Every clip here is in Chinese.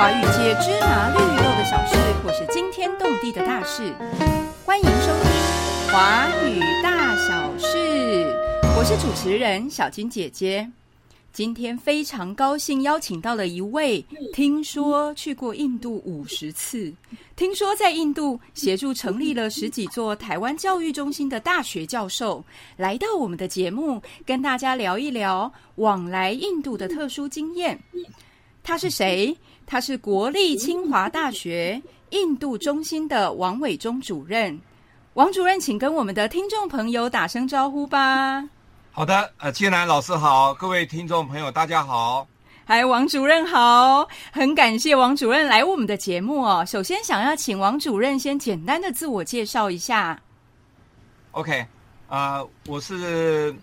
华语界芝麻绿豆的小事，或是惊天动地的大事，欢迎收听《华语大小事》。我是主持人小金姐姐。今天非常高兴邀请到了一位，听说去过印度五十次，听说在印度协助成立了十几座台湾教育中心的大学教授，来到我们的节目，跟大家聊一聊往来印度的特殊经验。他是谁？他是国立清华大学印度中心的王伟忠主任。王主任，请跟我们的听众朋友打声招呼吧。好的，呃，金兰老师好，各位听众朋友大家好，嗨，王主任好，很感谢王主任来我们的节目哦。首先，想要请王主任先简单的自我介绍一下。OK，啊，我是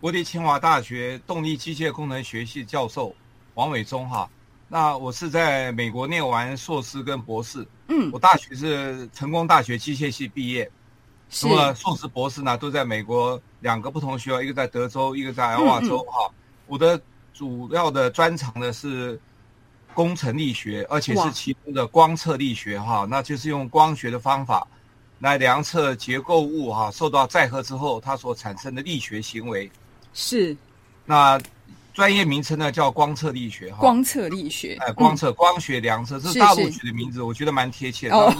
国立清华大学动力机械工程学系教授王伟忠哈。那我是在美国念完硕士跟博士，嗯，我大学是成功大学机械系毕业，那么硕士博士呢都在美国。两个不同学校，一个在德州，一个在艾瓦州。哈，我的主要的专长呢是工程力学，而且是其中的光测力学。哈，那就是用光学的方法来量测结构物哈受到载荷之后它所产生的力学行为。是。那专业名称呢叫光测力学。哈，光测力学。哎，光测光学量测，这是大陆取的名字，我觉得蛮贴切的。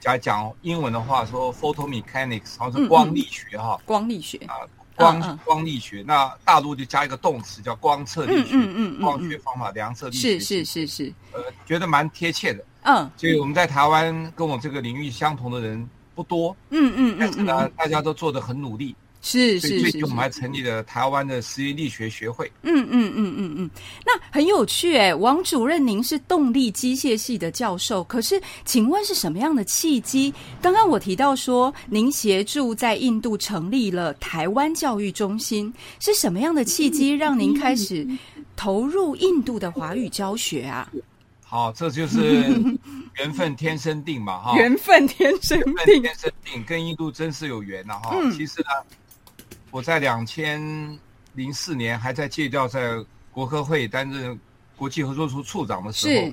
讲讲英文的话，说 photomechanics，然后是光力学哈，光力学啊，光光力学。那大陆就加一个动词叫光测力学，嗯嗯嗯，光学方法量测力学，是是是是，呃，觉得蛮贴切的。嗯，所以我们在台湾跟我这个领域相同的人不多，嗯嗯，但是呢，大家都做的很努力。是是是，最近我们还成立了台湾的实验力学学会。嗯嗯嗯嗯嗯，那很有趣哎，王主任，您是动力机械系的教授，可是请问是什么样的契机？刚刚我提到说，您协助在印度成立了台湾教育中心，是什么样的契机让您开始投入印度的华语教学啊？好，这就是 缘分天生定嘛，哈，缘分天生定，天生定，跟印度真是有缘呐，哈。其实呢。我在两千零四年还在借调在国科会担任国际合作处处长的时候，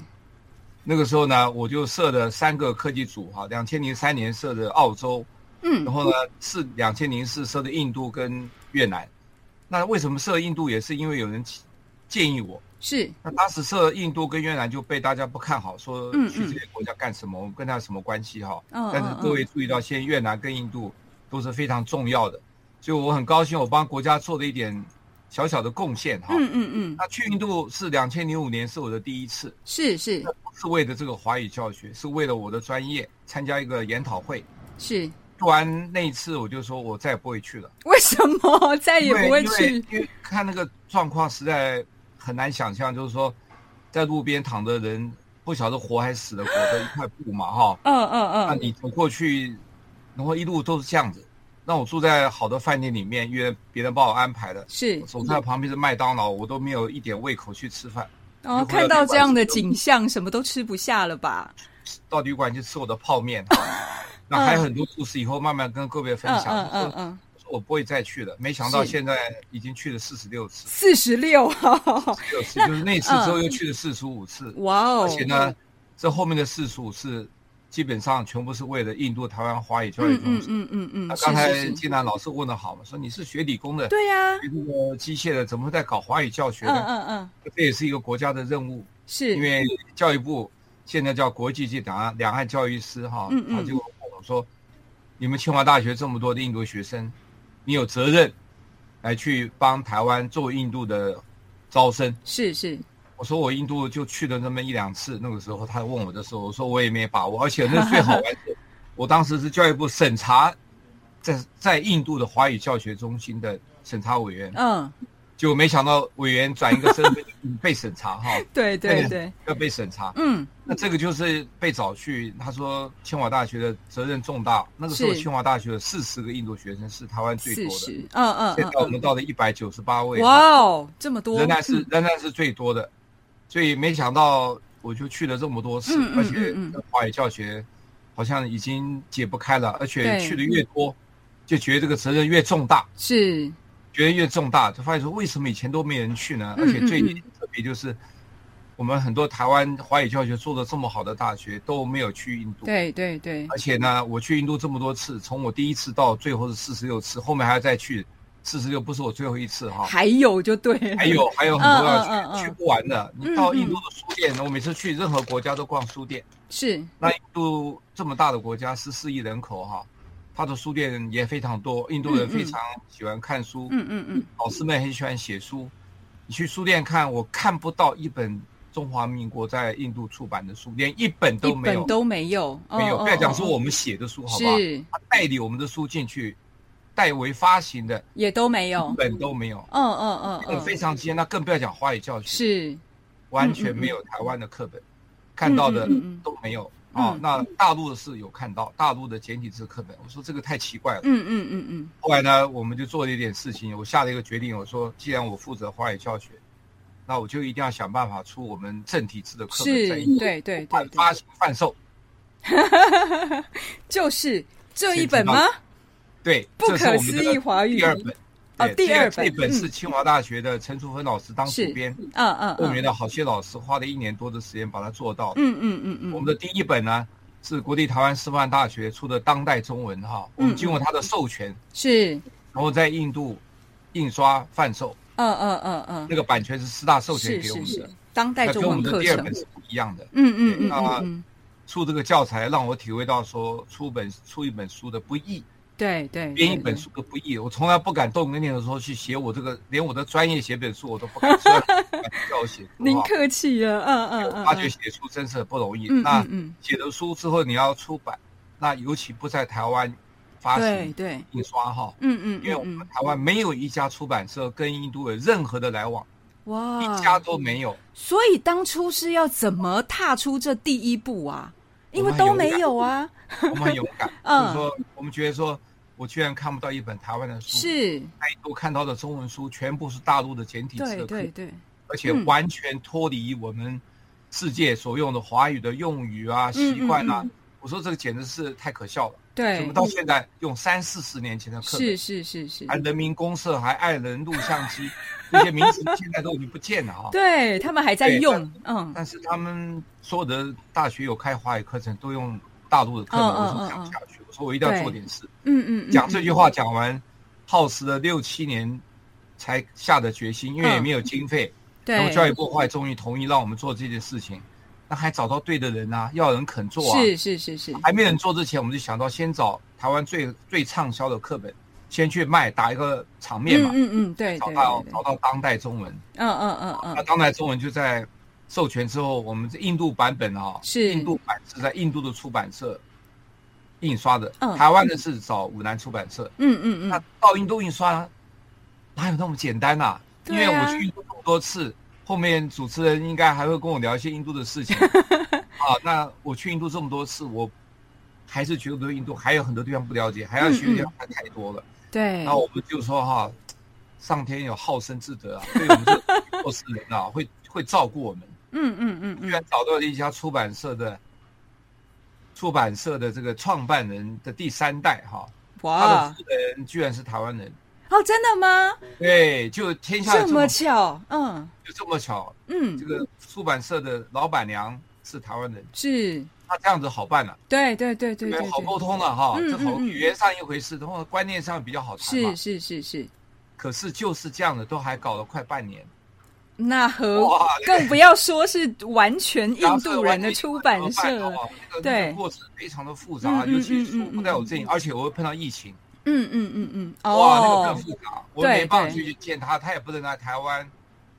那个时候呢，我就设了三个科技组哈。两千零三年设的澳洲，嗯，然后呢是两千零四设的印度跟越南。那为什么设印度也是因为有人建议我，是那当时设印度跟越南就被大家不看好，说去这些国家干什么？我们跟他什么关系哈？但是各位注意到，现在越南跟印度都是非常重要的。就我很高兴，我帮国家做了一点小小的贡献哈。嗯嗯嗯。那去印度是两千零五年，是我的第一次。是是。是为了这个华语教学，是为了我的专业参加一个研讨会。是。做完那一次，我就说我再也不会去了。为什么 再也不会去？因为看那个状况实在很难想象，就是说在路边躺的人，不晓得活还是死的，裹着一块布嘛哈。嗯嗯嗯。那你走过去，然后一路都是这样子。让我住在好的饭店里面，因为别人帮我安排的。是，走在旁边是麦当劳，我都没有一点胃口去吃饭。哦，看到这样的景象，什么都吃不下了吧？到旅馆去吃我的泡面。那还有很多故事，以后慢慢跟各位分享。嗯嗯嗯。我不会再去了，没想到现在已经去了四十六次。四十六，六次就是那次之后又去了四十五次。哇哦！而且呢，这后面的四十五次。基本上全部是为了印度台湾华语教育中心。嗯嗯嗯嗯。那刚才金南老师问的好嘛，说你是学理工的，对呀，学这个机械的，怎么会在搞华语教学呢？嗯嗯嗯。这也是一个国家的任务。是。因为教育部现在叫国际级两岸两岸教育师哈，他就跟我说：“你们清华大学这么多的印度学生，你有责任来去帮台湾做印度的招生。”是是。我说我印度就去了那么一两次，那个时候他问我的时候，我说我也没把握，而且那最好玩的，我当时是教育部审查，在在印度的华语教学中心的审查委员，嗯，就没想到委员转一个身份被审查哈，对对对，要被审查，嗯，那这个就是被找去，他说清华大学的责任重大，那个时候清华大学的四十个印度学生是台湾最多的，嗯嗯，现在我们到了一百九十八位，哇哦，这么多，仍然是仍然是最多的。所以没想到，我就去了这么多次，而且华语教学好像已经解不开了，而且去的越多，就觉得这个责任越重大，是。觉得越重大，就发现说为什么以前都没人去呢？而且最特别就是我们很多台湾华语教学做的这么好的大学都没有去印度。对对对，而且呢，我去印度这么多次，从我第一次到最后是四十六次，后面还要再去四十六，不是我最后一次哈。还有就对了，还有还有很多要去，嗯嗯嗯去不完的。你到印度的书店，我每次去任何国家都逛书店。是那印度这么大的国家，十四亿人口哈，它的书店也非常多。印度人非常喜欢看书，嗯嗯嗯，老师们很喜欢写书。你去书店看，我看不到一本中华民国在印度出版的书，连一本都没有，一本都没有，没有。哦不要讲说哦我们写的书，好不好？是他代理我们的书进去，代为发行的，也都没有一，本都没有。嗯嗯嗯嗯，非嗯，常艰那更不要讲华语教学，是完全没有台湾的课本，看到的嗯嗯嗯都没有啊嗯。那大陆的是有看到，大陆的简体字课本，我说这个太奇怪了。嗯嗯嗯嗯，后来呢，我们就做了一点事情，我下了一个决定，我说既然我负责华语教学，那我就一定要想办法出我们正体字的课本在是印，度对对对发行贩售。就是这一本吗？对，不这是我们可思议的华语第二本。哦对第二本这本嗯。是清华大学的陈淑芬老师当主编，嗯嗯嗯后面的好些老师花了一年多的时间把它做到。嗯嗯嗯嗯，我们的第一本呢是国立台湾师范大学出的当代中文哈，我们经过他的授权，是，然后在印度印刷贩售，嗯嗯嗯嗯，那个版权是师大授权给我们的，，当代中那跟我们的第二本，是不一样的。嗯嗯嗯那嗯嗯，出这个教材让我体会到说出本出一本书的不易，对对，编一本书都不易。我从来不敢动念头说去写我这个，连我的专业写本书我都不敢 说，叫我写书您客气了，嗯嗯嗯，发觉写书真是很不容易。嗯那嗯嗯，写了书之后你要出版，那尤其不在台湾发行对对，印刷哈，嗯嗯，因为我们台湾没有一家出版社跟印度有任何的来往，哇，一家都没有。所以当初是要怎么踏出这第一步啊？因为都没有啊，我们很勇敢，嗯就是说我们觉得说，我居然看不到一本台湾的书，是，在印度看到的中文书全部是大陆的简体字对对对，而且嗯。完全脱离我们世界所用的华语的用语啊、嗯习惯啊。我说这个简直是太可笑了，对怎么，到现在用三四十年前的课是本，是是是还，人民公社，还爱人录像机，这些名词现在都已经不见了啊。对他们还在用，嗯。但是他们所有的大学有开华语课程，都用大陆的课本，嗯嗯我说讲不下去，我一定要做点事。嗯嗯，嗯讲这句话讲完，耗时了六七年才下的决心，因为也没有经费。然后对，教育部后来终于同意让我们做这件事情，那还找到对的人啊，要人肯做啊。是是是是，还没人做之前，我们就想到先找台湾最最畅销的课本，先去卖，打一个场面嘛。嗯嗯嗯，对找到找到当代中文，嗯嗯嗯嗯，那当代中文就在授权之后，我们这印度版本啊，是印度版是在印度的出版社印刷的，嗯台湾的是找武南出版社。嗯嗯嗯那嗯，到印度印刷哪有那么简单呐、因为我去印度那么多次，后面主持人应该还会跟我聊一些印度的事情 啊。那我去印度这么多次，我还是觉得对印度还有很多地方不了解，还要学的地方太多了。对那，我们就说哈，上天有好生之德啊，对我们这做事人啊，会会照顾我们。嗯嗯嗯嗯居然，找到了一家出版社的出版社的这个创办人的第三代哈，他的哇，负责人居然是台湾人。哦，真的吗？对，就天下这么巧，嗯就这么巧，嗯这，个出版社的老板娘是台湾人，是，那这样子好办了、对对对对对对，好沟通了哈。嗯这好语言上一回事，然后观念上比较好谈嘛是。是是是，可是就是这样的，都还搞了快半年。那和更不要说是完全印度人的出版社对。过程非常的复杂，尤其是不但有这，而且我会碰到疫情，嗯嗯嗯嗯，哇，那个哦。更，复杂，我没办法去见他，他也不能来台湾，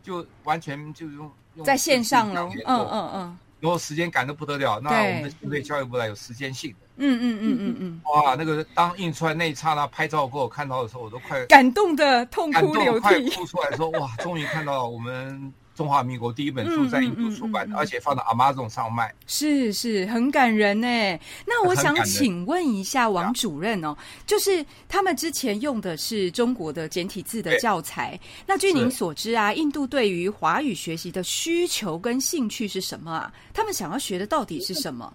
就完全就用用在线上了，嗯嗯嗯。然后时间赶得不得了，那我们的新锐教育部来有时间性的，嗯嗯嗯嗯嗯，哇，那个当印出来那一刹那拍照给我看到的时候，我都快感动的痛哭流涕快涕，哭出来，说哇，终于看到我们中华民国第一本书嗯在印度出版的，嗯嗯嗯嗯而且放到 Amazon 上卖。是是，很感人呢。那我想请问一下王主任哦，就是他们之前用的是中国的简体字的教材，那据您所知啊，印度对于华语学习的需求跟兴趣是什么啊？他们想要学的到底是什么？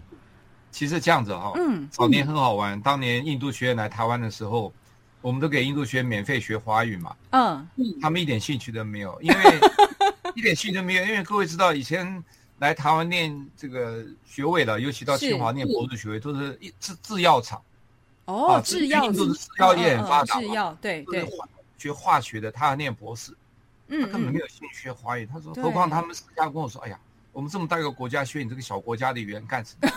其实这样子哈、嗯早年很好玩。当年印度学院来台湾的时候，我们都给印度学员免费学华语嘛，嗯，他们一点兴趣都没有，因为一点兴趣都没有，因为各位知道以前来台湾念这个学位的，尤其到清华念博士学位，都是一制制药厂。哦，制药制药业很发达制药对对，学化学的，他要念博士，嗯，他根本没有兴趣学华语。他说，何况他们私下跟我说，哎呀，我们这么大一个国家，学你这个小国家的语言干什么？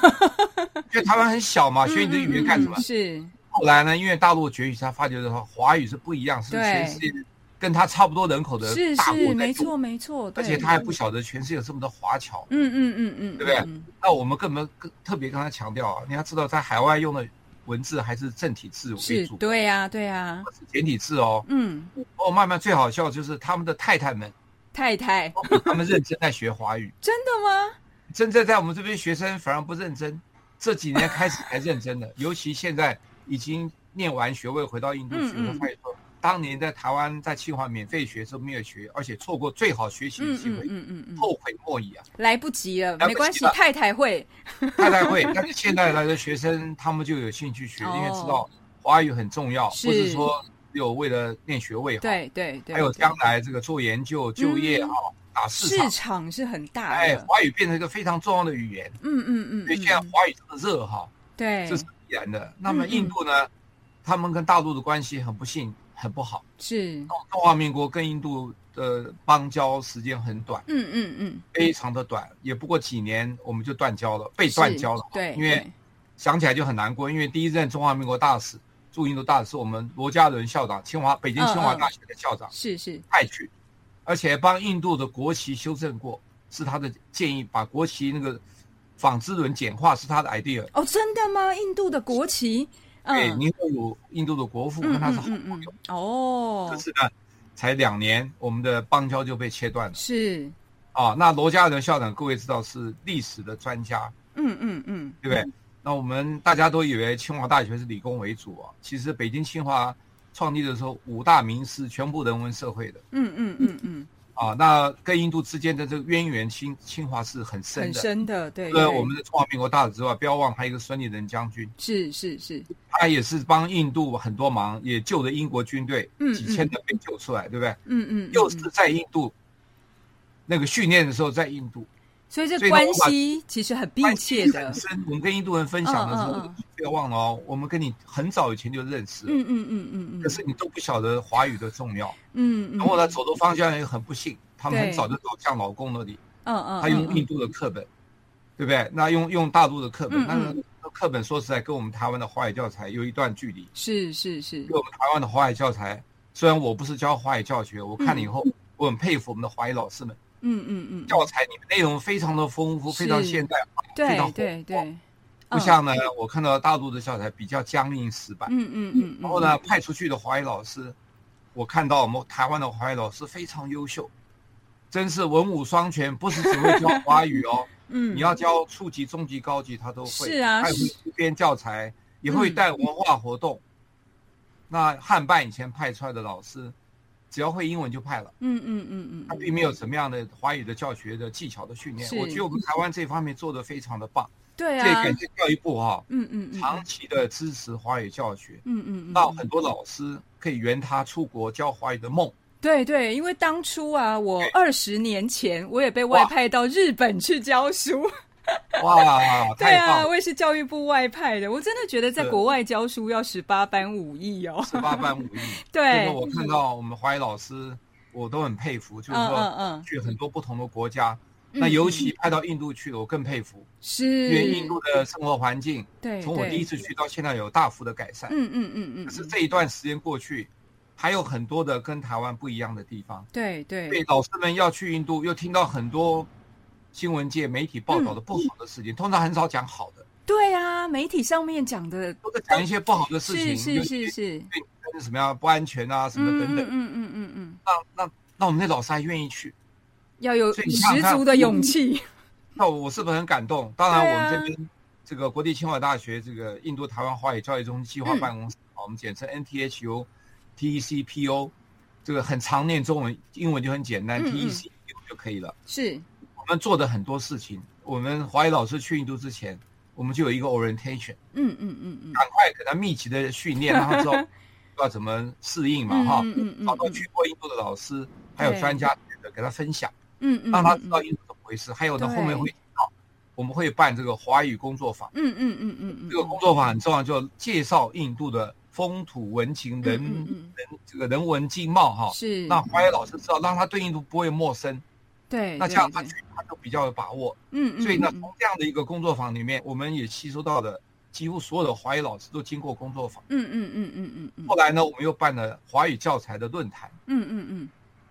因为台湾很小嘛，学你的语言干什么？是。后来呢，因为大陆崛起，他发觉的话华语是不一样，是全世界跟他差不多人口的大国没错没错，而且他还不晓得全世界有这么多华侨。嗯嗯嗯嗯，对不对？那我们根本更特别跟他强调啊，你要知道，在海外用的。文字还是正体字为主，对呀，对呀，简体字哦。嗯，哦，慢慢最好笑就是他们的太太们，太太，他们认真在学华语，真的吗？真正在我们这边学生反而不认真，这几年开始才认真的，尤其现在已经念完学位回到印度去，我发现说。当年在台湾在清华免费学时候没有学，而且错过最好学习的机会，嗯嗯嗯，后悔莫已啊！来不及了，没关系，太太会，太太会。但是现在来的学生他们就有兴趣学，因为知道华语很重要，或是说有为了念学位，对对对，还有将来这个做研究、就业啊，打市场，市场。是很大的。哎，华语变成一个非常重要的语言，嗯嗯嗯，所以现在华语这么热哈，对，这是必然的。那么印度呢，他们跟大陆的关系很不幸。很不好，是。中华民国跟印度的邦交时间很短，嗯嗯嗯，非常的短，也不过几年我们就断交了，被断交了。对，因为想起来就很难过，因为第一任中华民国大使驻印度大使是我们罗家伦校长，清华北京清华大学的校长，是是派去，而且帮印度的国旗修正过，是他的建议，把国旗那个纺织轮简化是他的 idea。哦，真的吗？印度的国旗？对，尼赫鲁印度的国父跟他是好朋友哦。可是呢，才两年，我们的邦交就被切断了。是啊，那罗家伦校长，各位知道是历史的专家。嗯嗯嗯，对不对？那我们大家都以为清华大学是理工为主啊，其实北京清华创立的时候，五大名师全部人文社会的。嗯嗯嗯嗯。啊，那跟印度之间的这个渊源，清清华是很深的，很深的，对。除了我们的中华民国大使之外，不要忘还有一个孙立人将军，是是是，他也是帮印度很多忙，也救了英国军队，几千人被救出来，对不对？嗯嗯，又是在印度那个训练的时候，在印度。所以这关系其实很密切的。我们跟印度人分享的时候，不要忘了哦，我们跟你很早以前就认识。嗯嗯嗯嗯嗯。可是你都不晓得华语的重要。嗯嗯。然后呢，走的方向也很不幸，他们很早就走向老公那里。嗯嗯。他用印度的课本，对不对？那用用大陆的课本，那课本说实在跟我们台湾的华语教材有一段距离。是是是。跟我们台湾的华语教材，虽然我不是教华语教学，我看了以后，我很佩服我们的华语老师们。嗯嗯嗯，教材里面内容非常的丰富，非常现代化，非常对对，不像呢，我看到大陆的教材比较僵硬死板。嗯嗯嗯，然后呢，派出去的华语老师，我看到我们台湾的华语老师非常优秀，真是文武双全，不是只会教华语哦。嗯，你要教初级、中级、高级，他都会。是啊，还会编教材，也会带文化活动。那汉办以前派出来的老师。只要会英文就派了，嗯嗯嗯嗯，他并没有什么样的华语的教学的技巧的训练。我觉得我们台湾这方面做的非常的棒，对啊，这感谢教育部哈，嗯嗯嗯，长期的支持华语教学，嗯嗯，让很多老师可以圆他出国教华语的梦。对对，因为当初啊，我二十年前我也被外派到日本去教书。哇，对啊，我也是教育部外派的。我真的觉得在国外教书要十八般武艺哦，十八般武艺。对，我看到我们华语老师，我都很佩服。就是说，去很多不同的国家，那尤其派到印度去了，我更佩服。是，因为印度的生活环境，对，从我第一次去到现在有大幅的改善。嗯嗯嗯嗯。可是这一段时间过去，还有很多的跟台湾不一样的地方。对对。对，老师们要去印度，又听到很多。新闻界媒体报道的不好的事情，通常很少讲好的。对啊，媒体上面讲的都在讲一些不好的事情，是是是，对什么样不安全啊，什么等等。嗯嗯嗯嗯。那那那我们那老师还愿意去，要有十足的勇气。那我是不是很感动？当然，我们这边这个国立清华大学这个印度台湾华语教育中心计划办公室，我们简称 NTHU TECPO，这个很常念中文，英文就很简单，TECPO 就可以了。是。我们做的很多事情，我们华语老师去印度之前，我们就有一个 orientation，嗯嗯嗯嗯，赶快给他密集的训练，让他知道 要怎么适应嘛，哈，嗯嗯找到去过印度的老师，还有专家的给他分享，嗯嗯，让他知道印度怎么回事。还有呢，后面会到我们会办这个华语工作坊。嗯嗯嗯嗯嗯，这个工作坊很重要，就介绍印度的风土文情、人人这个人文经貌哈。是。让华语老师知道，让他对印度不会陌生。对。那这样他他就比较有把握。嗯嗯。所以呢，从这样的一个工作坊里面，我们也吸收到了。几乎所有的华语老师都经过工作坊。嗯嗯嗯嗯嗯。后来呢，我们又办了华语教材的论坛。嗯嗯嗯。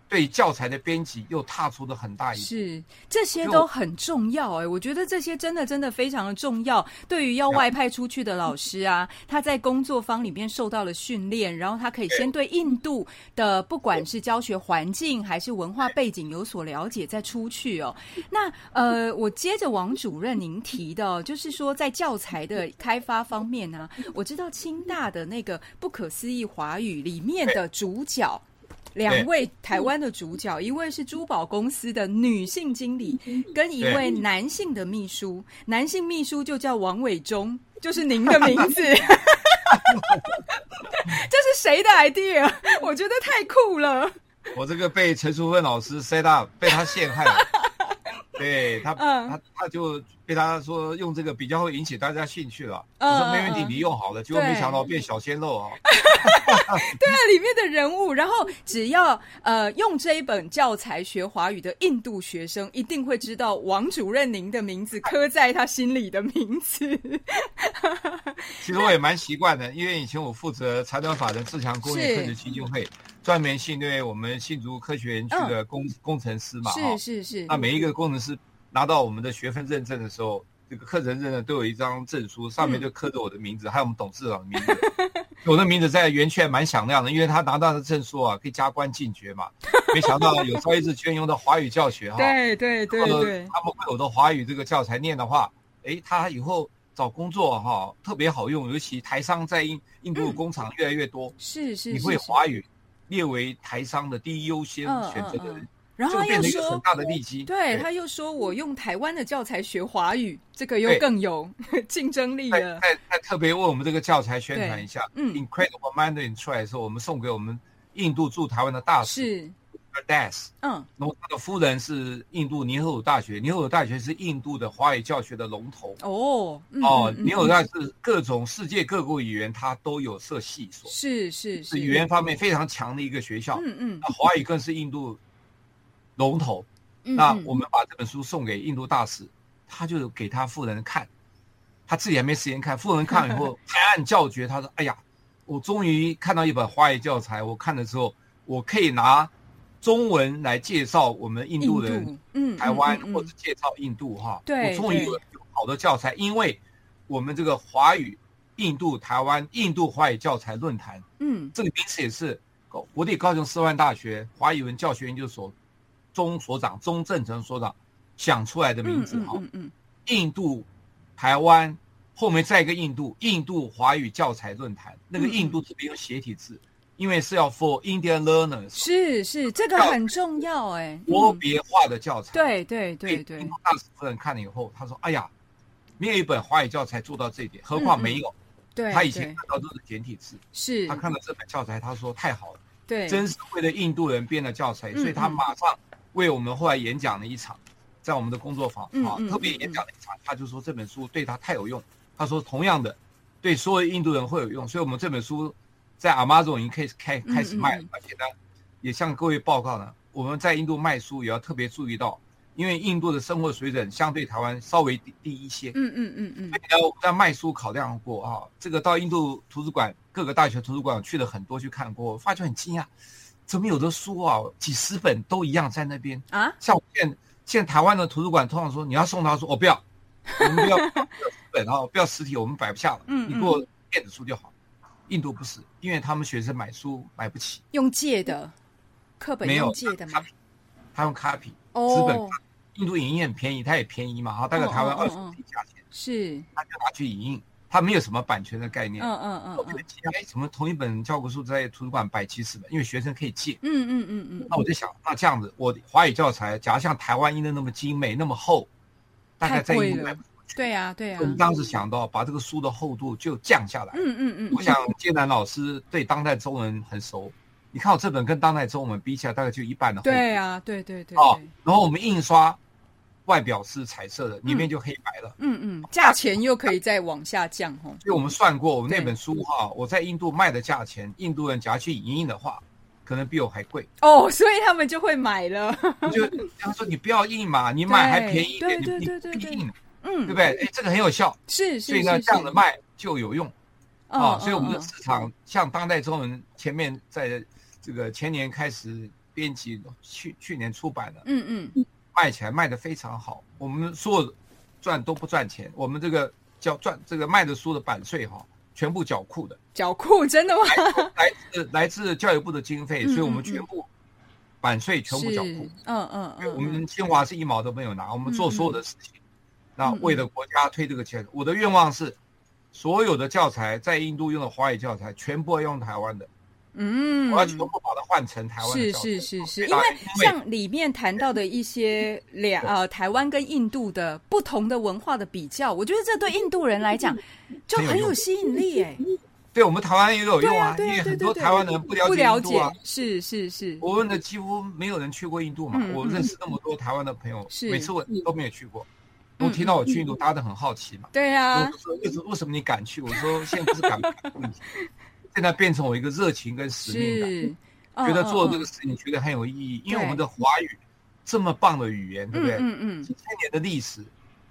对教材的编辑又踏出了很大一步。是，这些都很重要哎，我觉得这些真的真的非常的重要。对于要外派出去的老师啊，他在工作方里面受到了训练，然后他可以先对印度的不管是教学环境还是文化背景有所了解，再出去哦。那呃，我接着王主任您提的，就是说在教材的开发方面呢，我知道清大的那个不可思议华语里面的主角。两位台湾的主角，一位是珠宝公司的女性经理，跟一位男性的秘书。男性秘书就叫王伟忠，就是您的名字。这是谁的 idea？我觉得太酷了。我这个被陈淑芬老师 set up，被他陷害了。对他，他他就被他说用这个比较会引起大家兴趣了。我说没问题，你用好了，结果没想到变小鲜肉啊！对啊，里面的人物，然后只要呃用这一本教材学华语的印度学生，一定会知道王主任您的名字刻在他心里的名字。其实我也蛮习惯的，因为以前我负责财团法人自强公益科技基金会。专门训练我们新竹科学园区的工工程师嘛，是是是。那每一个工程师拿到我们的学分认证的时候，这个课程认证都有一张证书，上面就刻着我的名字，还有我们董事长的名字。我的名字在园区还蛮响亮的，因为他拿到的证书啊，可以加官进爵嘛。没想到有朝一日居然用到华语教学哈，对对对对。他们会有的华语这个教材念的话，哎，他以后找工作哈特别好用，尤其台商在印印度工厂越来越多，是是，你会华语。列为台商的第一优先选择的人，然后又说很大的利基，对，他又说我用台湾的教材学华语，这个又更有 竞争力了。再再特别为我们这个教材宣传一下，嗯，Incredible Mandarin 出来的时候，我们送给我们印度驻台湾的大使。Das，嗯，然后他的夫人是印度尼赫鲁大学，尼赫鲁大学是印度的华语教学的龙头。哦哦，尼赫鲁大是各种世界各国语言它都有设系所，是是是。语言方面非常强的一个学校，嗯嗯，那华语更是印度龙头。那我们把这本书送给印度大使，他就给他夫人看，他自己还没时间看，夫人看了以后 拍案叫绝，他说：“哎呀，我终于看到一本华语教材，我看了之后，我可以拿。”中文来介绍我们印度人，嗯，台湾或者介绍印度哈，对，我终于有有好的教材，因为我们这个华语印度台湾印度华语教材论坛，嗯，这个名词也是国立高雄师范大学华语文教学研究所钟所长钟正成所长想出来的名字哈，嗯嗯，印度台湾后面再一个印度印度华语教材论坛，那个印度这边用斜体字。因为是要 for Indian learners，是是，这个很重要哎，国别化的教材。对对对对。大使夫人看了以后，他说：“哎呀，没有一本华语教材做到这一点，何况没有。”对，他以前看到都是简体字，是他看到这本教材，他说：“太好了，对，真是为了印度人编的教材。”所以他马上为我们后来演讲了一场，在我们的工作坊啊，特别演讲了一场，他就说这本书对他太有用。他说：“同样的，对所有印度人会有用。”所以，我们这本书。在 Amazon 已经开始开开始卖了，而且呢，也向各位报告呢，我们在印度卖书也要特别注意到，因为印度的生活水准相对台湾稍微低低一些。嗯嗯嗯嗯。那我们在卖书考量过啊，这个到印度图书馆各个大学图书馆去了很多去看过，发觉很惊讶，怎么有的书啊几十本都一样在那边啊？像我现现台湾的图书馆通常说你要送他说我不要，我们不要本啊，不要实体，我们摆不下了，你给我电子书就好。印度不是，因为他们学生买书买不起，用借的课本用借的吗？他用 copy 资本。印度影印很便宜，它也便宜嘛，哈，大概台湾二十几价钱。是，他就拿去影印，他没有什么版权的概念。嗯嗯嗯。哎，什么同一本教科书在图书馆摆七十本？因为学生可以借。嗯嗯嗯嗯。那我就想，那这样子，我华语教材，假如像台湾印的那么精美、那么厚，大概在印度卖。对呀，对呀。我们当时想到把这个书的厚度就降下来。嗯嗯嗯。我想，建南老师对当代中文很熟，你看我这本跟当代中文比起来，大概就一半的厚度。对啊，对对对哦，然后我们印刷外表是彩色的，里面就黑白了。嗯嗯，价钱又可以再往下降哦。所以我们算过，我们那本书哈，我在印度卖的价钱，印度人假如去影印的话，可能比我还贵。哦，所以他们就会买了。我就他说你不要印嘛，你买还便宜一点，你对你对对对对不印，嗯，对不对？哎，这个很有效，是是所以呢，是这样的卖就有用啊。嗯所以我们的嗯市场像当代中文前面在这个前年开始编辑，去去年出版的，嗯嗯卖起来卖的非常好。我们所有赚都不赚钱，我们这个叫赚这个卖的书的版税哈，全部缴库的，缴库真的吗？来自来自教育部的经费，嗯所以我们全部版税全部缴库嗯。嗯因为，我们清华是一毛都没有拿，我们做所有的事情，那为了国家推这个钱，我的愿望是，所有的教材在印度用的华语教材全部要用台湾的，嗯，我要全部把它换成台湾的是。是是是，因为像里面谈到的一些两呃台湾跟印度的不同的文化的比较，我觉得这对印度人来讲就很有吸引力哎。对我们台湾也有用啊，因为很多台湾人不了不了解解印度啊。，是是是，我问的几乎没有人去过印度嘛，我认识那么多台湾的朋友，是每次我都没有去过。嗯我听到我去印度，大家都很好奇嘛。对啊我，说为什么为什么你敢去？我说现在不是敢不敢问题，现在变成我一个热情跟使命感。是觉得做这个个事情觉得很有意义，因为我们的华语这么棒的语言，对不对？嗯嗯几千年的历史，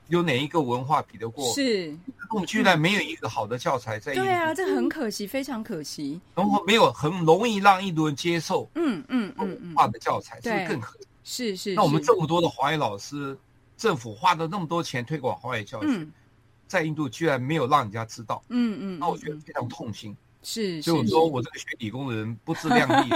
有哪一个文化比得过？嗯，是，我们居然没有一个好的教材在印度，对啊，这很可惜，非常可惜。然后没有很容易让印度人接受嗯嗯嗯文嗯，化的教材，这对是更可惜。是是。那我们这么多的华语老师，政府花了那么多钱推广华语教学，嗯。在印度居然没有让人家知道，嗯嗯，那我觉得嗯非常痛心。是，所以说我这个学理工的人不自量力，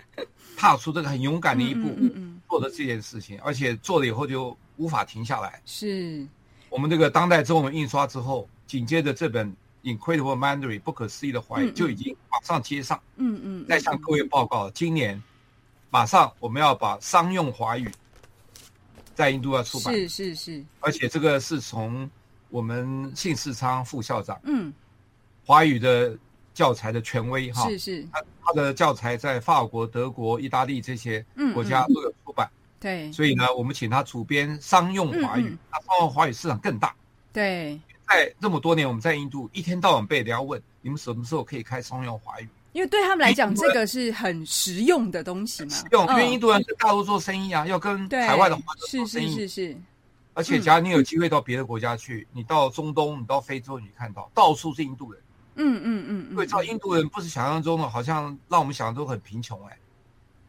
踏出这个很勇敢的一步，嗯嗯嗯，做了这件事情，而且做了以后就无法停下来。是。我们这个当代中文印刷之后，紧接着这本《Incredible Mandarin》不可思议的华语就已经马上接上。嗯嗯，再向各位报告，今年马上我们要把商用华语在印度要出版，是是是，而且这个是从我们信世昌副校长嗯，华语的教材的权威哈，是是，他他的教材在法国、德国、意大利这些嗯国家都有出版，对。所以呢，我们请他主编商用华语那商用华语市场更大。对，在这么多年，我们在印度一天到晚被人家问，你们什么时候可以开商用华语？因为对他们来讲，这个是很实用的东西嘛，用，因为嗯印度人跟大陆做生意啊，要跟海外的华人是做生意。是是是，而且，假如你有机会到别的国家去，你到中东，你到非洲，你看到到处是印度人。嗯嗯嗯嗯，因为知道印度人不是想象中的，好像让我们想象中很贫穷哎。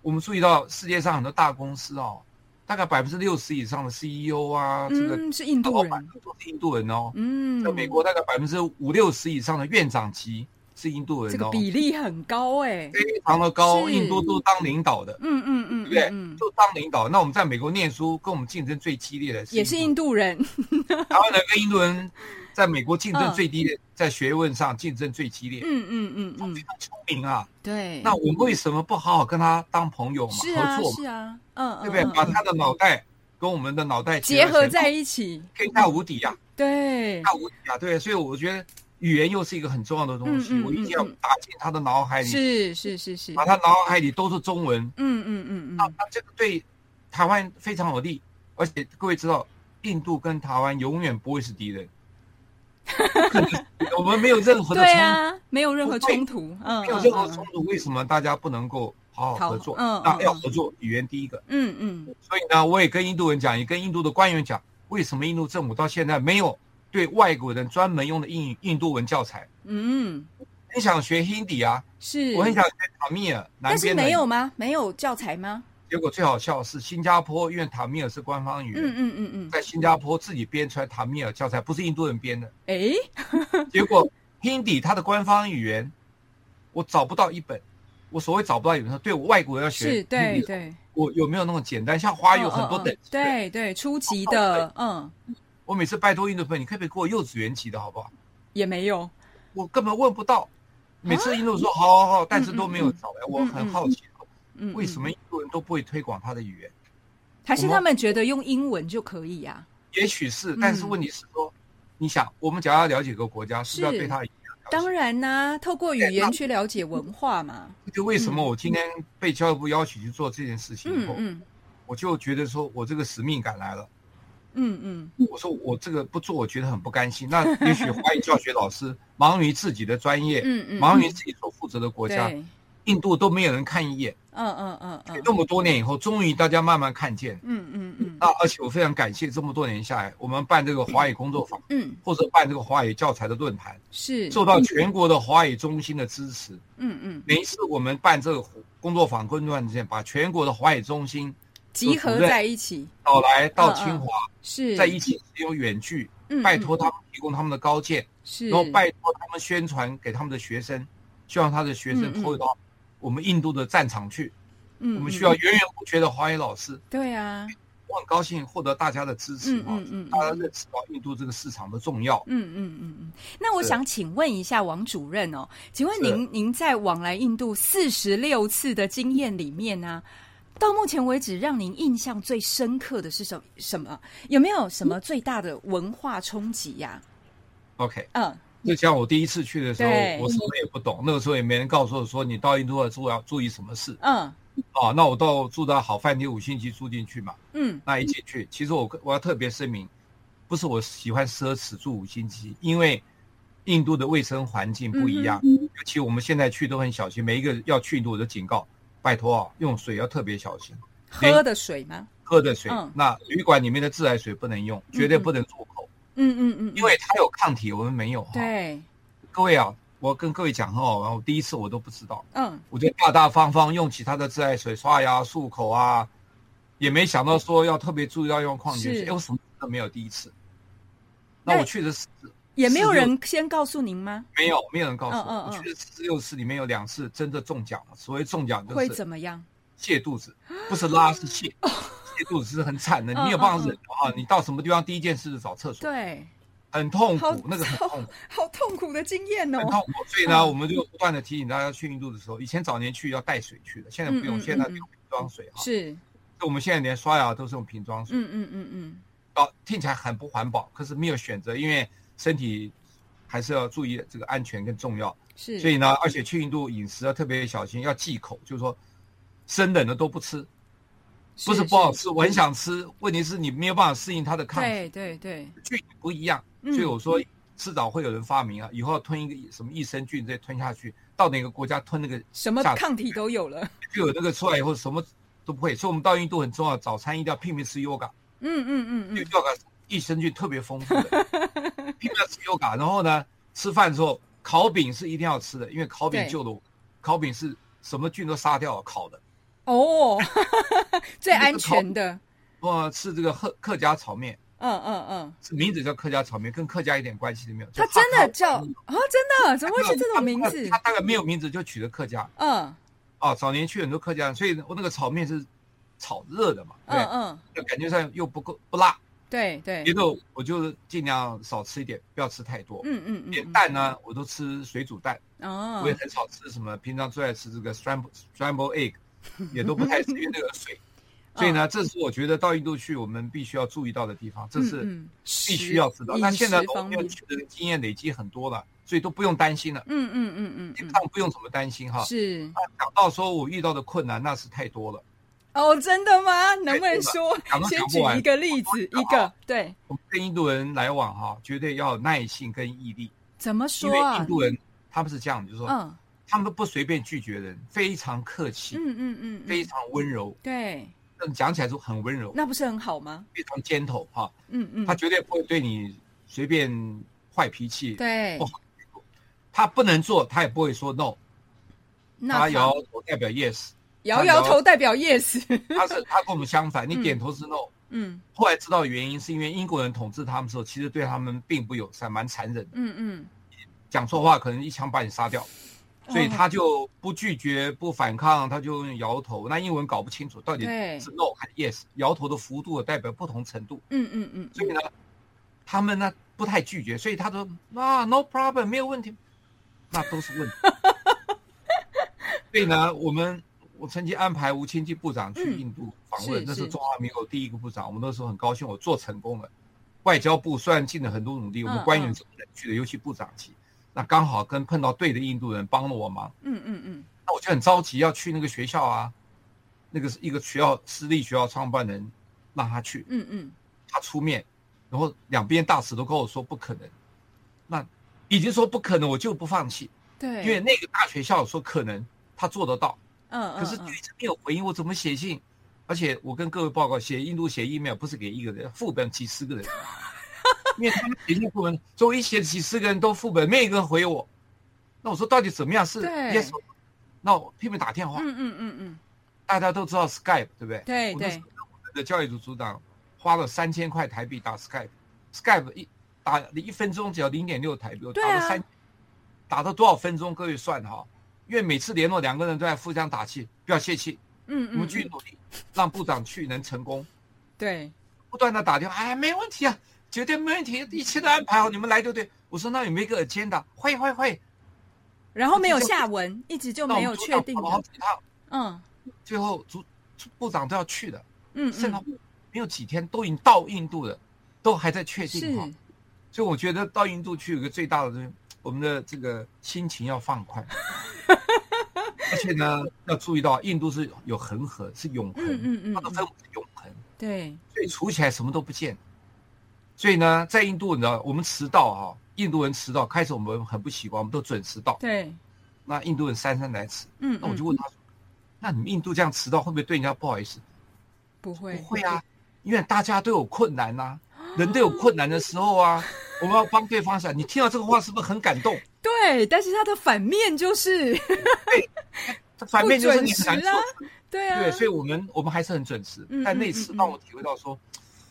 我们注意到世界上很多大公司哦，大概百分之六十以上的 CEO 啊，这个嗯是印度人，都是印度人哦。嗯，在美国，大概百分之五六十以上的院长级是印度人哦，这个比例很高哎，非常的高。印度都当领导的，嗯嗯嗯对不对？嗯。嗯，就当领导。那我们在美国念书，跟我们竞争最激烈的也是印度。人，台湾人跟印度人在美国竞争最低的，在学问上竞争最激烈，嗯嗯嗯嗯。非，常聪明啊。对，那我们为什么不好好跟他当朋友嘛，是啊合作嘛，是啊，嗯，对不对？把他的脑袋跟我们的脑袋结合在一起，天下无敌呀，对，天下无敌啊！对，所以我觉得语言又是一个很重要的东西，嗯嗯我一定要打进他的脑海里，是是是是，把他脑海里都是中文，嗯嗯嗯嗯，那那这个对台湾非常有利，而且各位知道，印度跟台湾永远不会是敌人，我们没有任何的冲突，啊，没有任何冲突，嗯，没有嗯任何冲突，为什么大家不能够好好合作？嗯那嗯。要合作，语言第一个。嗯嗯。所以呢，我也跟印度人讲，也跟印度的官员讲，为什么印度政府到现在没有对外国人专门用的印印度文教材？嗯，很想学 Hindi 啊，是，我很想学塔米尔南但是。没有吗？没有教材吗？结果最好笑的是，新加坡因为塔米尔是官方语言，嗯嗯嗯嗯，在新加坡自己编出来塔米尔教材，不是印度人编的。哎，结果 Hindi 它的官方语言，我找不到一本。我所谓找不到一本，对我外国人要学是对对，我有没有那么简单？像华语有很多等级，对对，初级的，嗯，我每次拜托印度朋友，你可不可以给我幼稚园级的好不好？也没有，我根本问不到。每次印度说好好好，但是都没有找来，我很好奇，嗯，为什么印度人都不会推广他的语言？还是他们觉得用英文就可以啊？也许是嗯，但是问题是说，你想，我们只要了解一个国家，是不是要是对他的语言了当然啦、透过语言去了解文化嘛。就为什么我今天被教育部邀请去做这件事情以后，嗯嗯我就觉得说我这个使命感来了。嗯嗯，我说我这个不做，我觉得很不甘心。那也许华语教学老师 忙于自己的专业，嗯嗯忙于自己所负责的国家，印度都没有人看一眼。嗯嗯嗯嗯，那么多年以后，终于大家慢慢看见。嗯嗯嗯那而且我非常感谢这么多年下来，我们办这个华语工作坊，嗯，或者办这个华语教材的论坛，是，受到全国的华语中心的支持。嗯嗯，每一次我们办这个工作坊、跟论坛，把全国的华语中心集合在一起，找来到清华，是。在一起只有远距，嗯拜托他们提供他们的高见，是，然后拜托他们宣传给他们的学生，希望他的学生投入到我们印度的战场去。嗯，我们需要源源不绝的华语老师。对啊，我很高兴获得大家的支持嗯嗯，大家认识到印度这个市场的重要。嗯嗯嗯嗯。那我想请问一下王主任哦，请问您您在往来印度四十六次的经验里面呢、到目前为止，让您印象最深刻的是什什么？有没有什么最大的文化冲击呀、OK，嗯。就像我第一次去的时候，我什么也不懂，那个时候也没人告诉我说你到印度要注要注意什么事。嗯。啊。那我到住到好饭店五星级住进去嘛，嗯。那一进去，其实我我要特别声明，不是我喜欢奢侈住五星级，因为印度的卫生环境不一样，尤其我们现在去都很小心，每一个要去印度我都警告，拜托啊，用水要特别小心，喝的水吗？喝的水，嗯。那旅馆里面的自来水不能用，绝对不能入口，嗯嗯嗯，因为它有抗体，我们没有哈。对，各位啊，我跟各位讲哈，然后第一次我都不知道，嗯。我就大大方方用其他的自来水刷牙漱口啊，也没想到说要特别注意要用矿泉水，是。哎，我什么都没有第一次。那那我去的是也没有人先告诉您吗？没有没有人告诉我，嗯嗯嗯我去十六次里面有两次真的中奖了。所谓中奖就是会怎么样？泻肚子，不是拉是泻，泻肚子是很惨的，嗯你没有办法忍啊！你到什么地方第一件事是找厕所，对，很痛苦，那个很痛苦。好痛苦的经验哦。很痛苦，所以呢，嗯我们就不断的提醒大家去印度的时候，以前早年去要带水去的，现在不用，现在嗯用瓶装水哈。是，所以我们现在连刷牙都是用瓶装水，嗯嗯嗯嗯，哦，听起来很不环保，可是没有选择，因为身体还是要注意这个安全更重要。是，所以呢，而且去印度饮食要特别小心，要忌口，就是说生冷的都不吃，不是不好吃，我很想吃，问题是你没有办法适应它的抗体，对对对，菌不一样，嗯所以我说迟早会有人发明啊，以后要吞一个什么益生菌再吞下去，到哪个国家吞那个什么抗体都有了。就有那个出来以后什么都不会，所以我们到印度很重要，早餐一定要拼命吃 yoga，嗯嗯嗯，yoga 益生菌特别丰富的，拼命要吃 yoga，然后呢，吃饭的时候烤饼是一定要吃的，因为烤饼对救了我，烤饼是什么菌都杀掉了烤的。哦，最安全的。我吃这个客客家炒面，嗯嗯嗯，是名字叫客家炒面，跟客家一点关系都没有。它真的叫哈啊，真的怎么会是这种名字它？大概没有名字就取了客家嗯哦。早年去很多客家人，所以我那个炒面是炒热的嘛，对嗯，嗯，就感觉上又不够不辣，对对别，的我就尽量少吃一点，不要吃太多。嗯嗯嗯，点蛋呢，我都吃水煮蛋，哦我也很少吃什么，平常最爱吃这个 scramble scramble egg，也都不太吃，因为那个水。所以呢，这是我觉得到印度去我们必须要注意到的地方，这是必须要知道。那现在我们要去的经验累积很多了，所以都不用担心了，嗯嗯嗯嗯基本嗯，上不用怎么担心哈。是那讲到说我遇到的困难，那是太多了。哦，真的吗？能不能说先举一个例子？一个对，我们跟印度人来往哈，绝对要有耐性跟毅力，怎么因为说啊印？度人他们是这样，就是说嗯。他们不随便拒绝人，非常客气，嗯嗯嗯，非常温柔，对，但讲起来就很温柔，那不是很好吗？非常 gentle 哈。嗯嗯，他绝对不会对你随便坏脾气，对。不，好他不能做，他也不会说 no，那他摇头代表 yes，摇摇头代表 yes，他是他跟我们相反，你嗯。点头是 no。嗯。后来知道原因是因为英国人统治他们的时候，其实对他们并不友善，蛮残忍的，嗯嗯，讲错话可能一枪把你杀掉，哦所以他就不拒绝、不反抗，他就用摇头。那英文搞不清楚到底是 no 还是 yes，摇头的幅度代表不同程度，嗯嗯嗯，所以呢，他们呢不太拒绝，所以他说啊 no problem 没有问题，那都是问题。所以呢，我们我曾经安排吴清基部长去嗯印度访问，那是中华民国第一个部长，我们那时候很高兴，我做成功了。外交部虽然尽了很多努力，我们官员是不能去的，尤其部长级。那刚好跟碰到对的印度人帮了我忙，嗯嗯嗯，那我就很着急要去那个学校啊，那个是一个学校私立学校创办人让他去，嗯嗯，他出面，然后两边大使都跟我说不可能，那已经说不可能，我就不放弃，对，因为那个大学校说可能他做得到，嗯嗯，可是嗯一直没有回应，我怎么写信？而且我跟各位报告，写印度写 email 不是给一个人，副本几十个人，因为他们写信副本，所以我一写几十个人都副本，没有一个人回我。那我说到底怎么样？是对？那我拼命打电话，嗯嗯嗯嗯，大家都知道 Skype 对不对？对对我们的教育组组长花了三千块台币打 Skype，Skype 一打一分钟只要零点六台币，我打了三，打了多少分钟？各位算哈，因为每次联络两个人都在互相打气，不要泄气，嗯嗯，我们继续嗯努力，让部长去能成功。对，不断的打电话，哎，没问题啊，绝对没问题，一切都安排好，你们来就对。我说那有没有一个 agenda？会会会，然后没有下文，一直就没有确定的，跑了好几趟，嗯。最后组部长都要去的，嗯剩到嗯，没有几天都已经到印度了，都还在确定哈。是。，所以我觉得到印度去有个最大的，我们的这个心情要放宽，而且呢要注意到印度是有恒河，是永恒，嗯嗯它的分母是永恒。对，所以除起来什么都不见。所以呢，在印度，你知道，我们迟到哈、印度人迟到，开始我们很不习惯，我们都准时到。对，那印度人姗姗来迟，嗯，那我就嗯问他说：“那你们印度这样迟到，会不会对人家不好意思不？”会不会啊，因为大家都有困难呐、人都有困难的时候啊，我们要帮对方想。你听到这个话是不是很感动？对，但是它的反面就是，反面就是你很难时啊做。对啊，对，所以我们我们还是很准时。嗯但那次让我体会到说，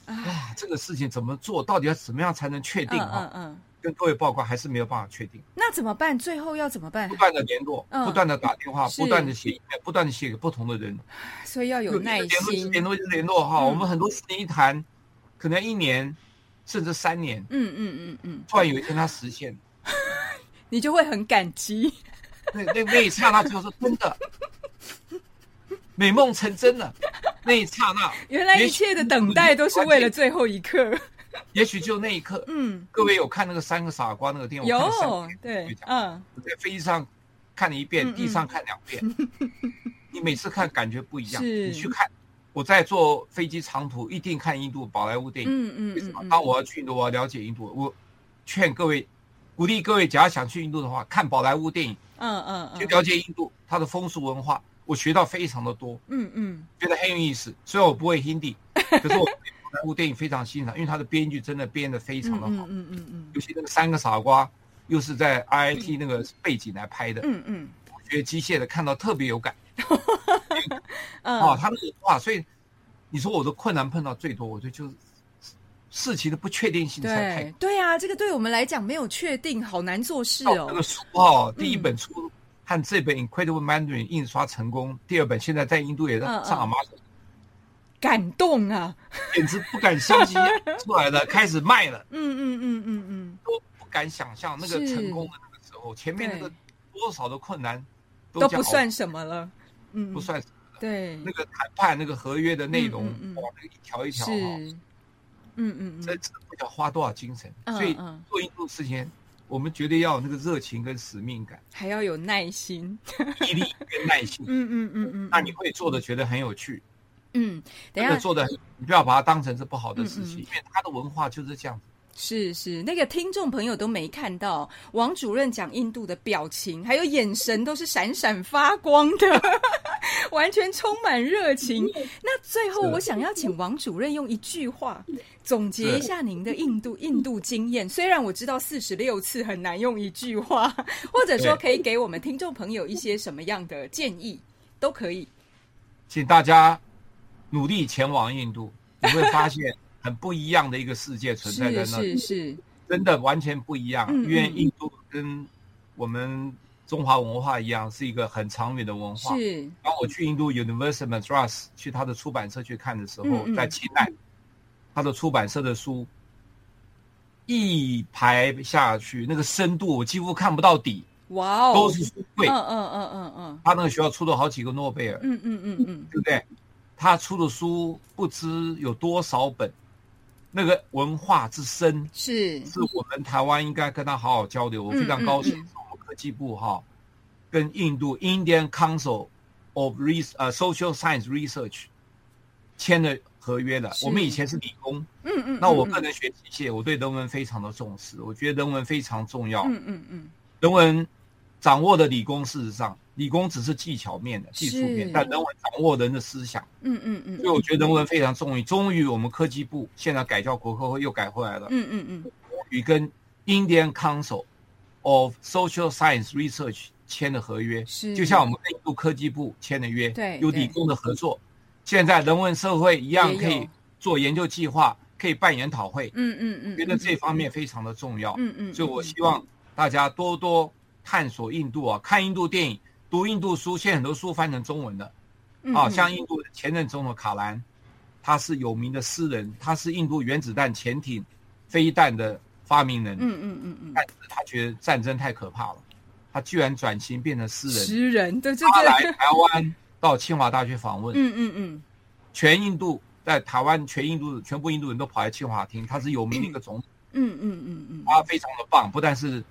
啊啊，这个事情怎么做，到底要怎么样才能确定嗯哈？嗯嗯，跟各位报告还是没有办法确定。那怎么办？最后要怎么办不？断的联络，嗯不断的打电话，不断的写不断的写给不同的人，所以要有耐心联络，一直心。联络，就联络哈。嗯我们很多事情一谈，可能一年甚至三年，嗯嗯嗯嗯，突然有一天它实现，你就会很感激。那那那一刹那就是真的，美梦成真了。那一刹那，原来一切的等待都是为了最后一刻。也许就那一刻，嗯，各位有看那个三个傻瓜那个电影？有对嗯，我在飞机上看了一遍，嗯嗯地上看两遍。你每次看感觉不一样，你去看。我在坐飞机长途，一定看印度宝莱坞电影。嗯嗯为什么？当我要去印度，我要了解印度，我劝各位，鼓励各位，假如想去印度的话，看宝莱坞电影，嗯嗯嗯，去了解印度它的风俗文化。我学到非常的多，嗯嗯，觉得很有意思。虽然我不会 Hindi，可是我对宝莱坞电影非常欣赏，因为它的编剧真的编得非常的好。嗯嗯嗯尤其那个三个傻瓜，又是在 I I T 那个背景来拍的，嗯嗯我觉得机械的看到特别有感。嗯，哦，他们的话，所以你说我的困难碰到最多，我觉得就是事情的不确定性才太对对啊，这个对我们来讲没有确定，好难做事哦。到这个。书哦，嗯。第一本书和这本《Incredible Mandarin》印刷成功，第二本现在在印度也在嗯嗯上亚马逊，感动啊！简直不敢相信出来了，开始卖了，嗯嗯嗯嗯嗯，都不敢想象那个成功的那个时候，前面那个多少的困难都不算什么了。嗯，不算什么对，那个谈判那个合约的内容哇，那个一条一条是，哈，嗯嗯嗯，这这不知道花多少精神，嗯所以嗯。做印度事情，我们绝对要有那个热情跟使命感。还要有耐心。毅力跟耐心，嗯嗯嗯嗯，那你会做的觉得很有趣，嗯，等下。做的，你不要把它当成是不好的事情，因为他的文化就是这样子。是是，那个听众朋友都没看到王主任讲印度的表情，还有眼神都是闪闪发光的，完全充满热情。那最后，我想要请王主任用一句话总结一下您的印度印度经验。虽然我知道四十六次很难用一句话，或者说可以给我们听众朋友一些什么样的建议，都可以。请大家努力前往印度，你会发现很不一样的一个世界存在在那里，是是，真的完全不一样。嗯因为嗯印度跟我们中华文化一样，是一个很长远的文化。是，当我去印度 University Madras 去他的出版社去看的时候，嗯嗯。在清奈，他的出版社的书一排下去，那个深度我几乎看不到底，哇哦，都是书柜。嗯嗯嗯嗯嗯。他那个学校出了好几个诺贝尔，嗯嗯嗯嗯，对不对？他出的书不知有多少本，那个文化之深，是。是我们台湾应该跟他好好交流。我非常高兴，科技部哈跟印度 Indian Council of Re 呃 Social Science Research 签了合约了。我们以前是理工，嗯嗯，那我个人学机械，我对人文非常的重视，我觉得人文非常重要。嗯嗯嗯，人文掌握的理工，事实上。理工只是技巧面的技术面，但人文掌握人的思想。嗯嗯嗯。所以我觉得人文非常重要。终于，我们科技部现在改叫国科会又改回来了。嗯嗯嗯。与跟 Indian Council of Social Science Research 签的合约，是就像我们印度科技部签的约，对，有理工的合作。现在人文社会一样可以做研究计划，可以办研讨会。嗯嗯嗯。觉得这方面非常的重要。嗯嗯。所以我希望大家多多探索印度啊，看印度电影。读印度书，现在很多书翻成中文的，啊，像印度的前任总统卡兰，他是有名的诗人，他是印度原子弹潜艇飞弹的发明人。嗯嗯嗯嗯。但是他觉得战争太可怕了，他居然转型变成诗人。诗人，对对对。他来台湾到清华大学访问。嗯嗯嗯。全印度在台湾，全印度全部印度人都跑来清华听，他是有名的一个总统。嗯嗯嗯嗯。他非常的棒，不但是。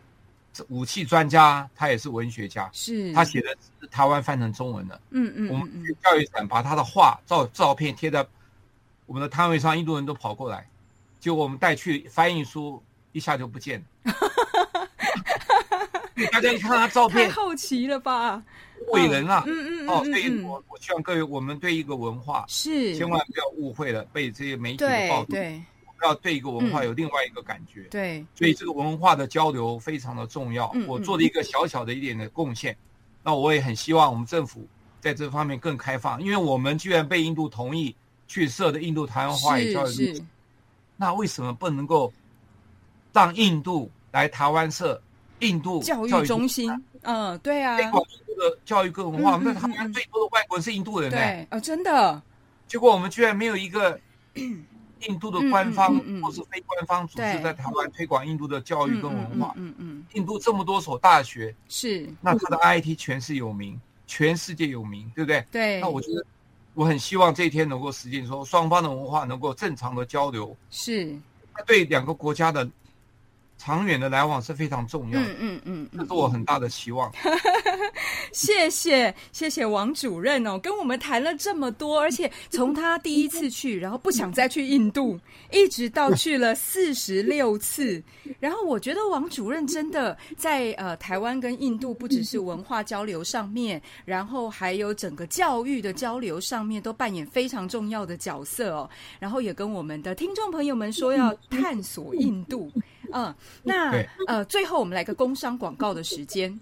武器专家，他也是文学家，是他写的是台湾翻成中文的。嗯嗯，我们教育展把他的画照照片贴在我们的摊位上，印度人都跑过来，结果我们带去翻译书，一下就不见了。大家一看他照片，太好奇了吧？伟人啊！嗯嗯哦，所以我我希望各位，我们对一个文化是千万不要误会了，被这些媒体的报道。对。要对一个文化有另外一个感觉，对，所以这个文化的交流非常的重要。我做了一个小小的一点的贡献，那我也很希望我们政府在这方面更开放，因为我们居然被印度同意去设的印度台湾华语教育，那为什么不能够让印度来台湾设印度教育中心？嗯，对啊，推广印度的教育跟文化，我们台湾最多的外国人是印度人，对，哦，真的，结果我们居然没有一个。印度的官方或是非官方组织在台湾推广印度的教育跟文化。嗯嗯，印度这么多所大学，是那它的 IT 全是有名，全世界有名，对不对？对。那我觉得我很希望这一天能够实现，说双方的文化能够正常的交流。是。对两个国家的。长远的来往是非常重要的，嗯嗯嗯，这是我很大的期望。谢谢谢谢王主任哦，跟我们谈了这么多，而且从他第一次去，然后不想再去印度，一直到去了四十六次，然后我觉得王主任真的在呃台湾跟印度不只是文化交流上面，然后还有整个教育的交流上面都扮演非常重要的角色哦。然后也跟我们的听众朋友们说要探索印度。嗯，那呃，最后我们来个工商广告的时间，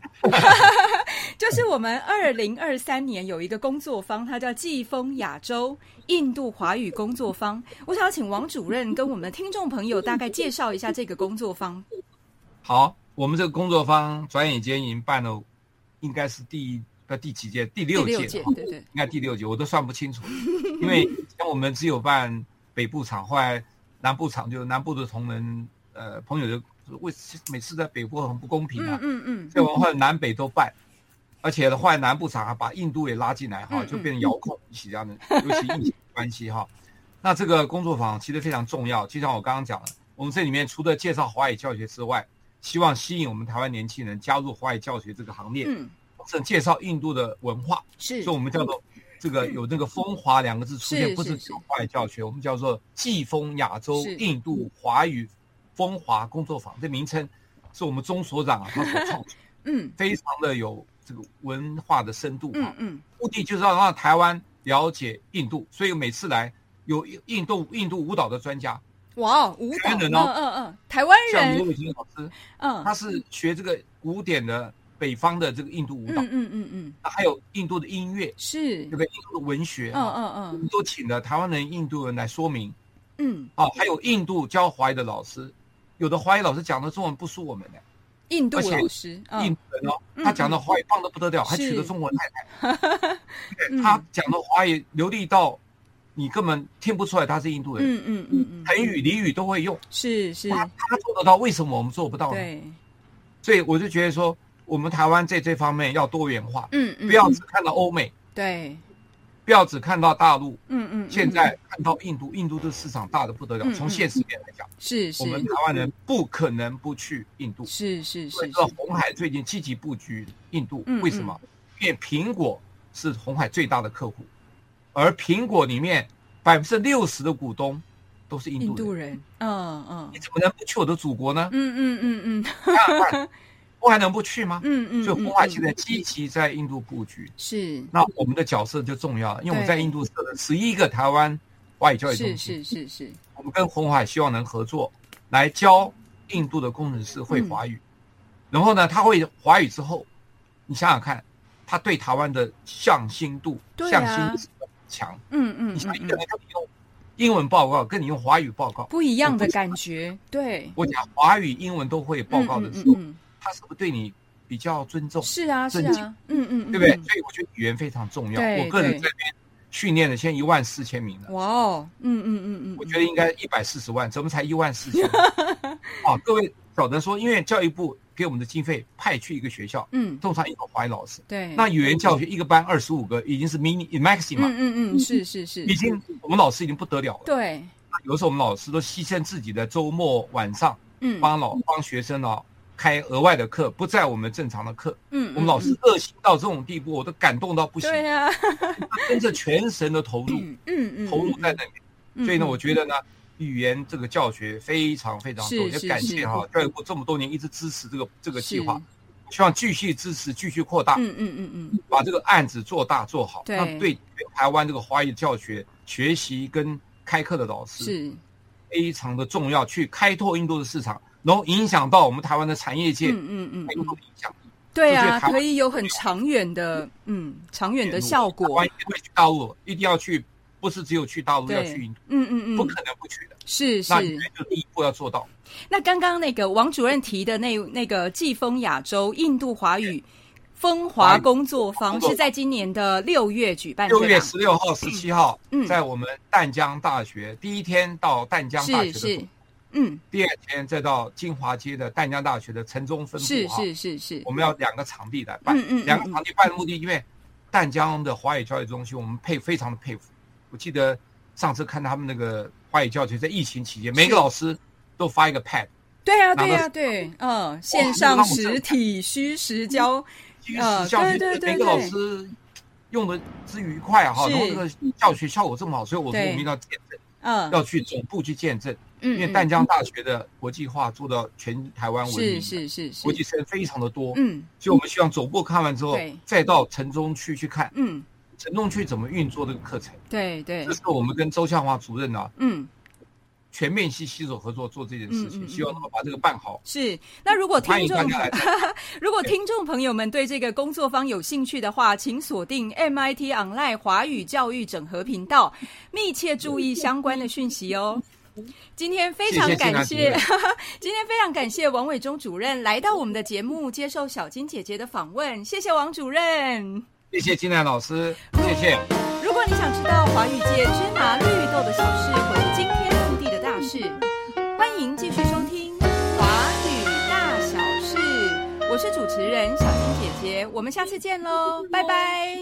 就是我们二零二三年有一个工作坊，它叫季风亚洲印度华语工作坊。我想要请王主任跟我们的听众朋友大概介绍一下这个工作坊。好，我们这个工作坊转眼间已经办了，应该是第呃第几届？第六届，对对，应该第六届，我都算不清楚，因为 像我们只有办北部场，后来南部场就南部的同仁。呃，朋友就为每次在北部很不公平啊，嗯嗯，所以我们后来南北都办，而且后来南部场还把印度也拉进来哈，就变成遥控一起这样的，尤其疫情关系哈。那这个工作坊其实非常重要，就像我刚刚讲的，我们这里面除了介绍华语教学之外，希望吸引我们台湾年轻人加入华语教学这个行列，嗯，是介绍印度的文化，是，所以我们叫做这个有那个“风华”两个字出现，不是华语教学，我们叫做“季风亚洲印度华语”。风华工作坊这名称是我们钟所长啊他所创出，嗯，非常的有这个文化的深度啊，嗯，目的就是要让台湾了解印度，所以每次来有印度印度舞蹈的专家，哇，舞蹈人哦，嗯嗯，台湾人，像刘伟清老师，嗯，他是学这个古典的北方的这个印度舞蹈，嗯嗯嗯嗯，还有印度的音乐，是。这个印度的文学，嗯嗯嗯，我们都请了台湾人、印度人来说明，嗯，哦，还有印度教华语的老师。有的华语老师讲的中文不输我们的，印度老师，印度人哦，他讲的华语棒的不得了，还娶了中国太太。他讲的华语流利到你根本听不出来他是印度人。嗯嗯嗯嗯，成语俚语都会用。是是，他他做得到，为什么我们做不到呢？对，所以我就觉得说，我们台湾在这方面要多元化，嗯嗯，不要只看到欧美。对，不要只看到大陆，嗯嗯，现在看到印度，印度的市场大的不得了。从现实面来讲，是是，我们台湾人不可能不去印度。是是是，这红海最近积极布局印度，为什么？因为苹果是红海最大的客户，而苹果里面百分之六十的股东都是印度人。嗯嗯，你怎么能不去我的祖国呢？嗯嗯嗯嗯。我还能不去吗？嗯嗯，所以红海现在积极在印度布局。是，那我们的角色就重要了，因为我们在印度设了十一个台湾华语教育中心。是是是是。我们跟红海希望能合作，来教印度的工程师会华语。然后呢，他会华语之后，你想想看，他对台湾的向心度、向心强。嗯嗯。你想一个人跟你用英文报告，跟你用华语报告，不一样的感觉。对。我讲华语、英文都会报告的时候。他是不是对你比较尊重？是啊，是啊，嗯嗯，对不对？所以我觉得语言非常重要。我个人这边训练了，现在一万四千名了。哇哦，嗯嗯嗯嗯，我觉得应该一百四十万，怎么才一万四千？啊，各位晓得说，因为教育部给我们的经费派去一个学校，嗯，通常一个华语老师，对，那语言教学一个班二十五个，已经是 mini maximum，嗯嗯嗯，是是是，已经我们老师已经不得了了。对，有的时候我们老师都牺牲自己的周末晚上，嗯，帮老帮学生哦。开额外的课不在我们正常的课，嗯，我们老师热心到这种地步，我都感动到不行。对呀，跟着全神的投入，嗯嗯，投入在那里。所以呢，我觉得呢，语言这个教学非常非常重要，也感谢哈教育部这么多年一直支持这个这个计划，希望继续支持，继续扩大。嗯嗯嗯嗯，把这个案子做大做好，对，对台湾这个华语教学学习跟开课的老师是。非常的重要，去开拓印度的市场。然后影响到我们台湾的产业界，嗯嗯嗯，有影响。对啊，可以有很长远的，嗯，长远的效果。会去大陆，一定要去，不是只有去大陆要去印度，嗯嗯嗯，不可能不去的。是是，那就第一步要做到。那刚刚那个王主任提的那那个季风亚洲印度华语。风华工作坊是在今年的六月举办，六月十六号、十七号，在我们淡江大学第一天到淡江大学的。嗯，第二天再到金华街的淡江大学的城中分部是是是是，我们要两个场地来办，嗯嗯，两个场地办的目的，因为淡江的华语教育中心，我们佩非常的佩服。我记得上次看他们那个华语教学，在疫情期间，每个老师都发一个 pad，对啊对啊对，嗯，线上实体虚实教，虚实教学，每个老师用的之愉快啊哈，然后这个教学效果这么好，所以我说我们要见证，嗯，要去总部去见证。因为淡江大学的国际化做到全台湾闻名，是是是，国际生非常的多。嗯，所以我们希望总部看完之后，再到城中区去看。嗯，城中区怎么运作这个课程？对对，这是我们跟周向华主任呢，嗯，全面系携手合作做这件事情，希望他们把这个办好。是，那如果听众 如果听众朋友们对这个工作方有兴趣的话，请锁定 MIT Online 华语教育整合频道，密切注意相关的讯息哦。今天非常感谢，今天非常感谢王伟忠主任来到我们的节目，接受小金姐姐的访问。谢谢王主任，谢谢金兰老师，谢谢。如果你想知道华语界芝麻绿豆的小事，是，欢迎继续收听《华语大小事》。我是主持人小青姐姐，我们下次见喽，拜拜。